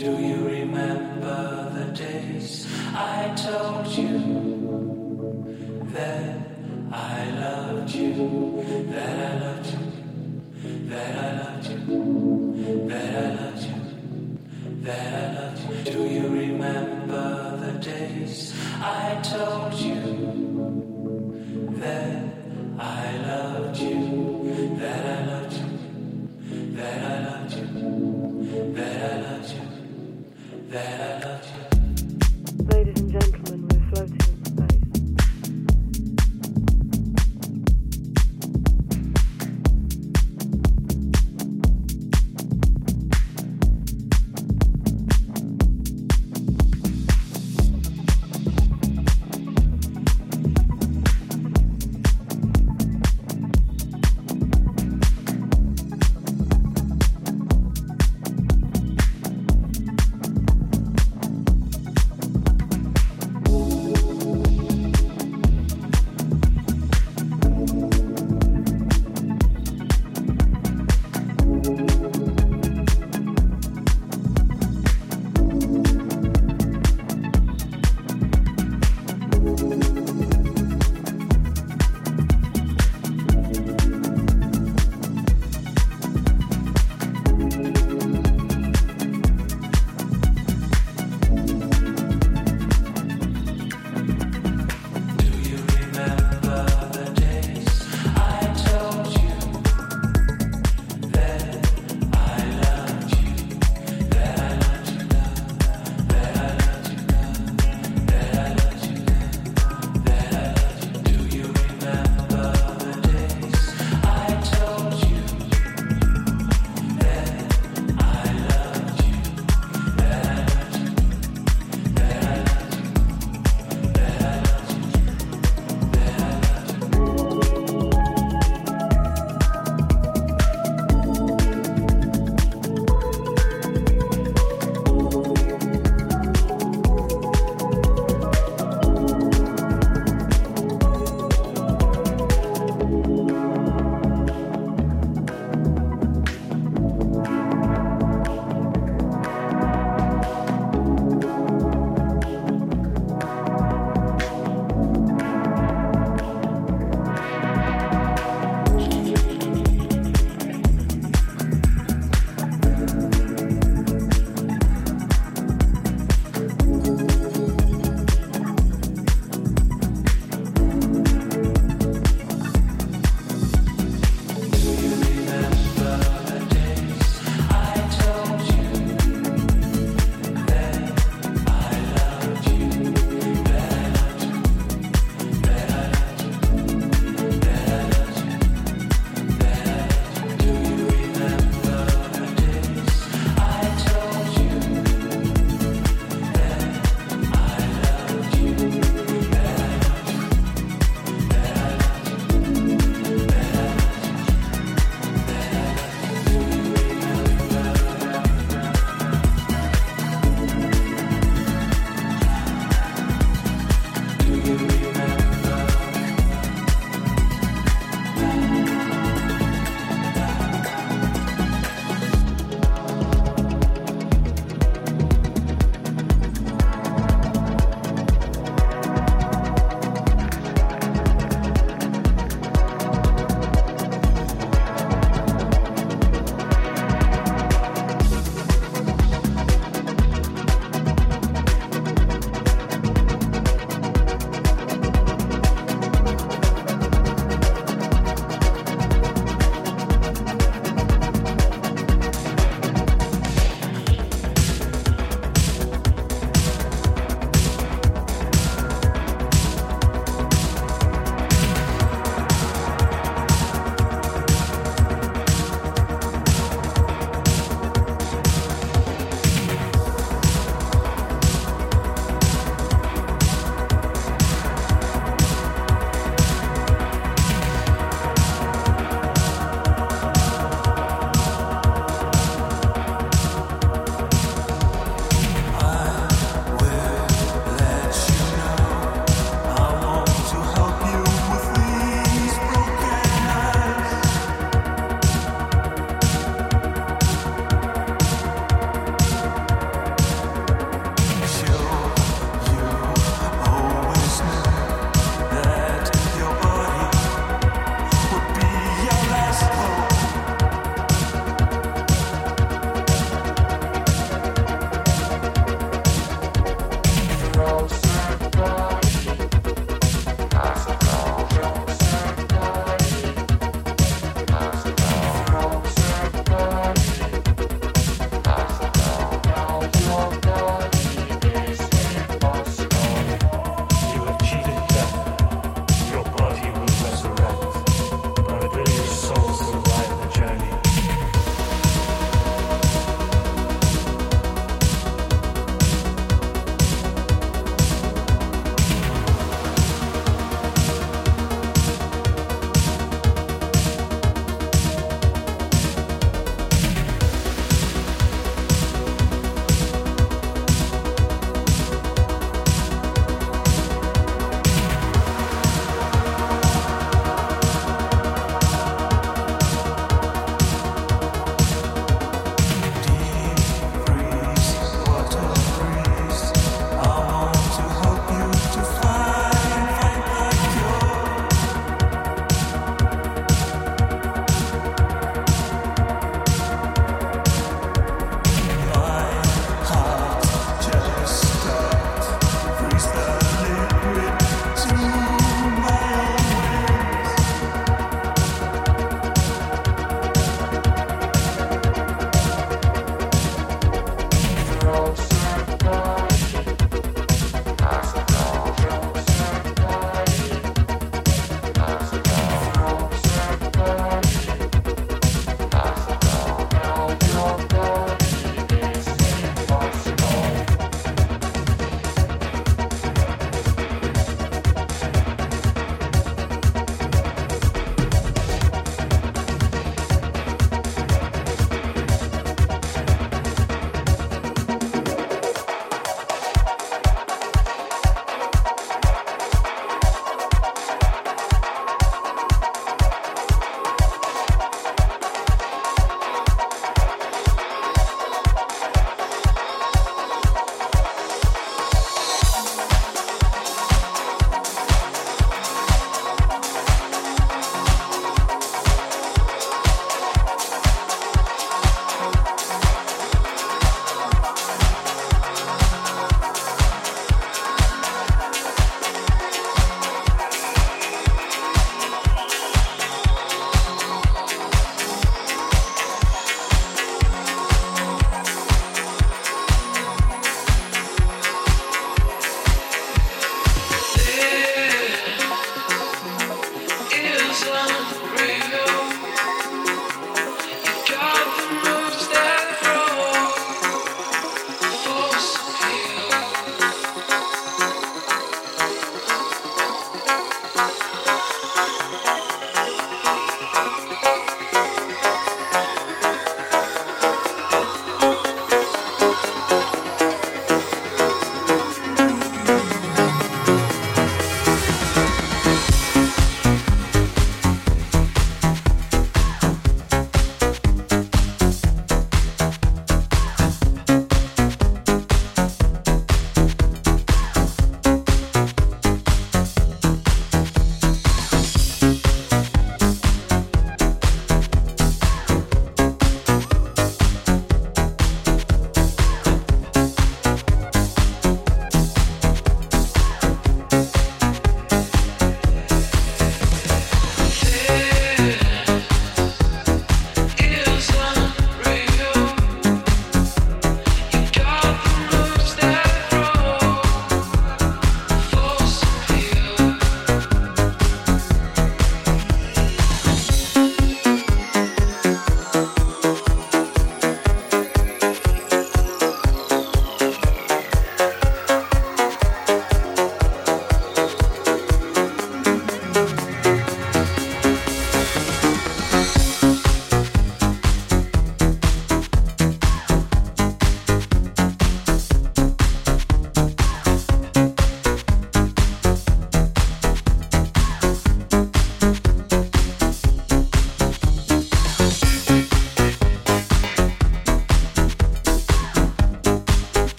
Do you remember the days I told you that I loved you, that I loved you, that I loved you, that I loved you, that I loved you? Do you remember the days I told you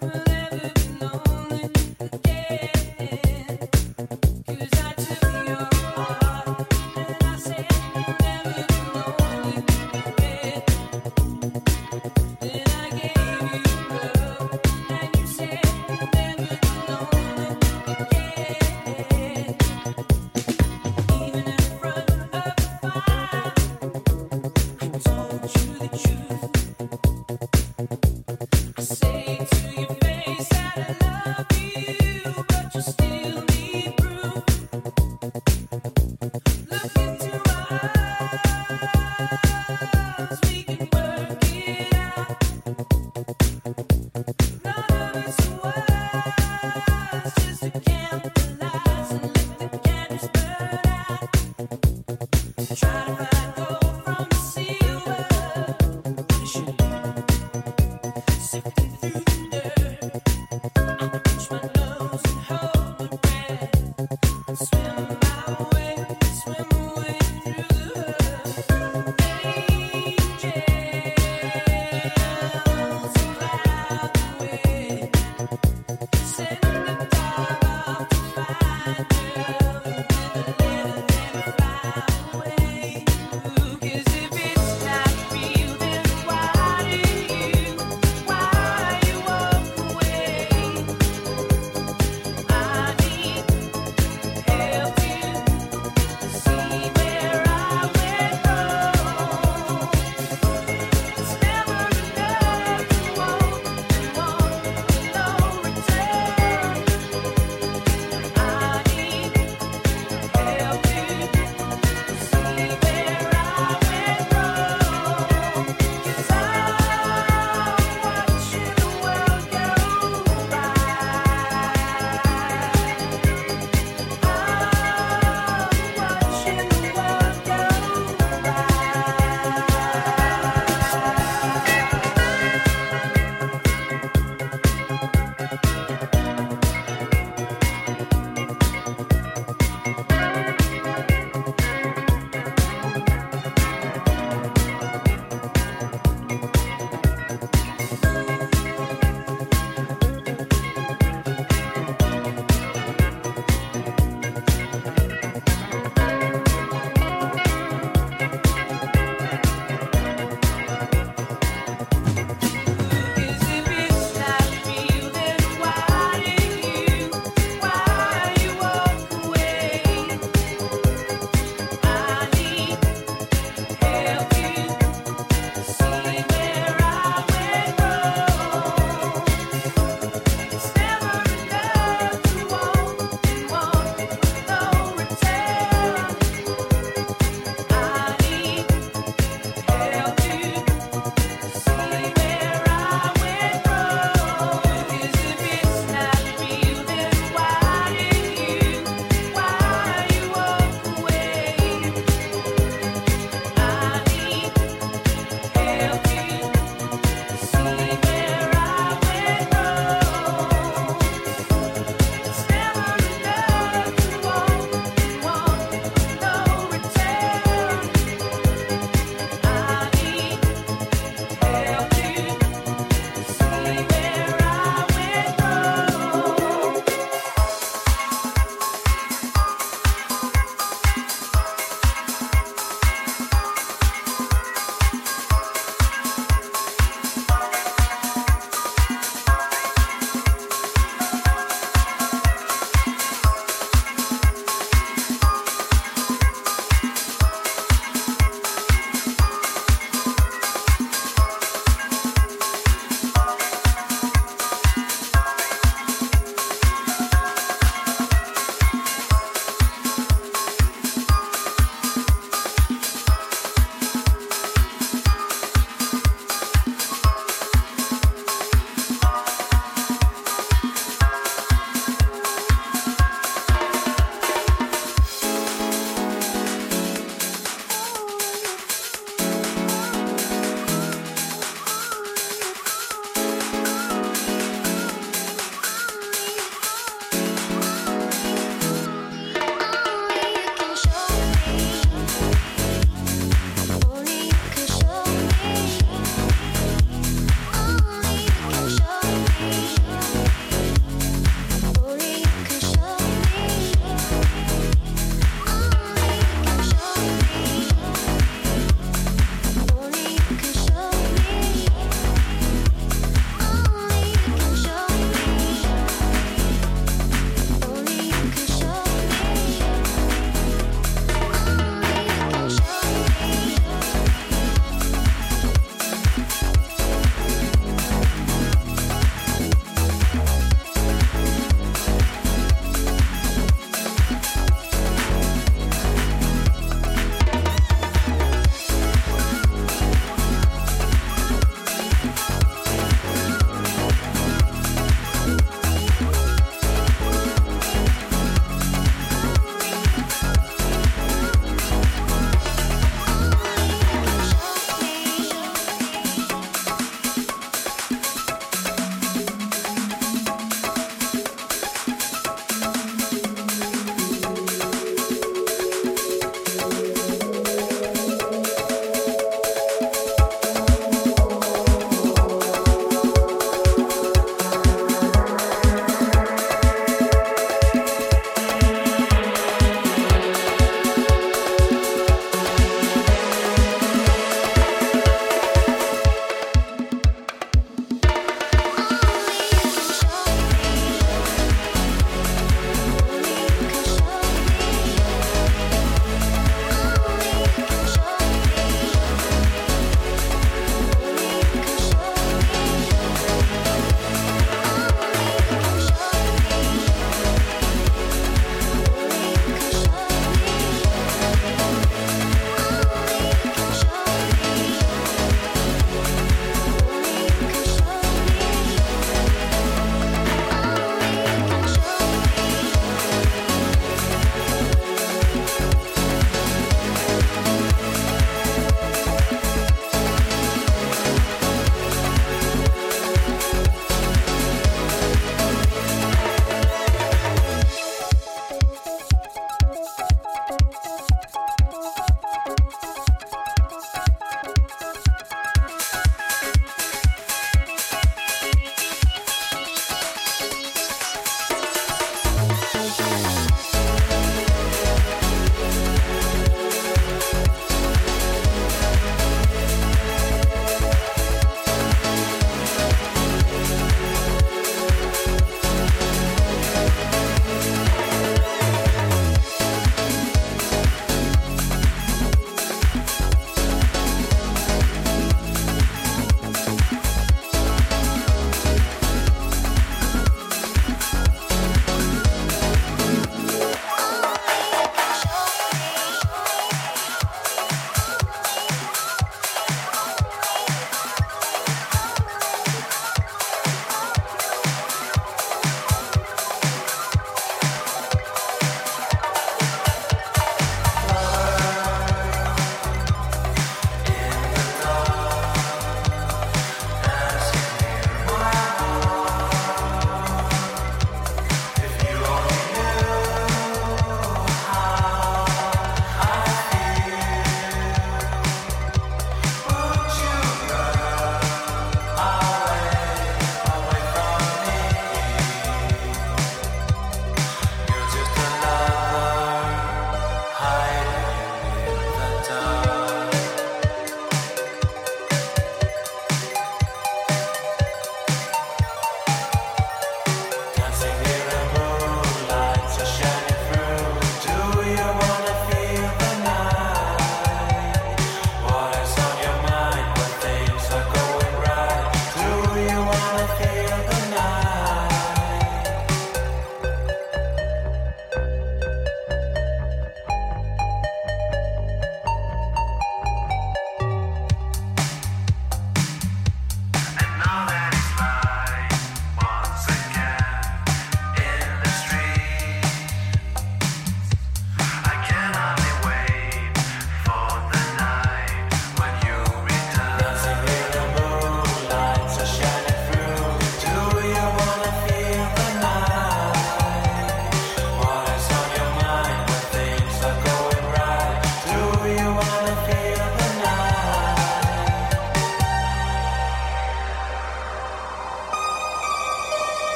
Well,